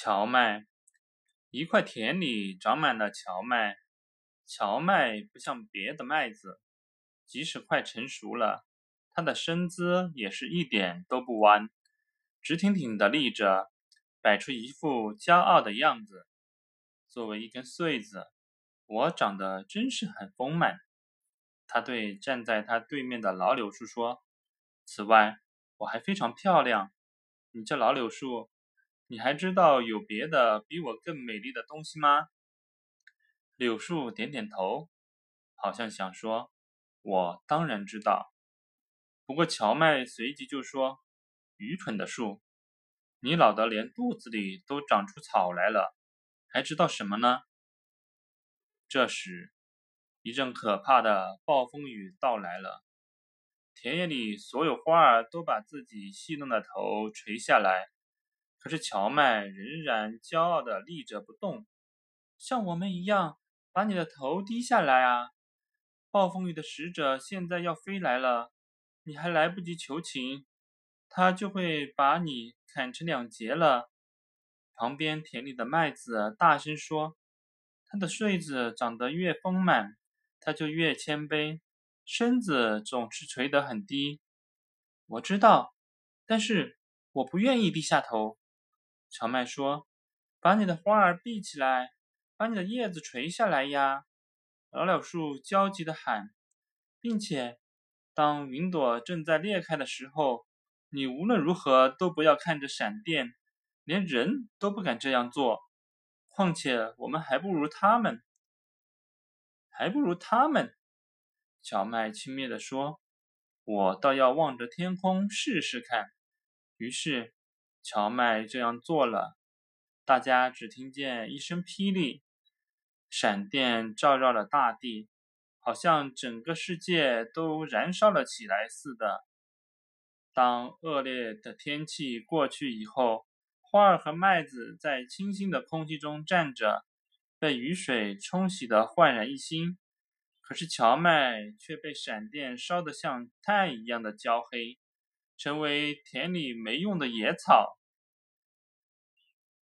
荞麦，一块田里长满了荞麦。荞麦不像别的麦子，即使快成熟了，它的身姿也是一点都不弯，直挺挺的立着，摆出一副骄傲的样子。作为一根穗子，我长得真是很丰满。他对站在他对面的老柳树说：“此外，我还非常漂亮。你这老柳树。”你还知道有别的比我更美丽的东西吗？柳树点点头，好像想说：“我当然知道。”不过荞麦随即就说：“愚蠢的树，你老得连肚子里都长出草来了，还知道什么呢？”这时，一阵可怕的暴风雨到来了，田野里所有花儿都把自己细嫩的头垂下来。可是荞麦仍然骄傲地立着不动，像我们一样，把你的头低下来啊！暴风雨的使者现在要飞来了，你还来不及求情，他就会把你砍成两截了。旁边田里的麦子大声说：“他的穗子长得越丰满，他就越谦卑，身子总是垂得很低。”我知道，但是我不愿意低下头。荞麦说：“把你的花儿闭起来，把你的叶子垂下来呀！”老柳树焦急地喊，并且，当云朵正在裂开的时候，你无论如何都不要看着闪电，连人都不敢这样做。况且，我们还不如他们，还不如他们。”荞麦轻蔑地说：“我倒要望着天空试试看。”于是。荞麦这样做了，大家只听见一声霹雳，闪电照耀了大地，好像整个世界都燃烧了起来似的。当恶劣的天气过去以后，花儿和麦子在清新的空气中站着，被雨水冲洗得焕然一新。可是荞麦却被闪电烧得像炭一样的焦黑，成为田里没用的野草。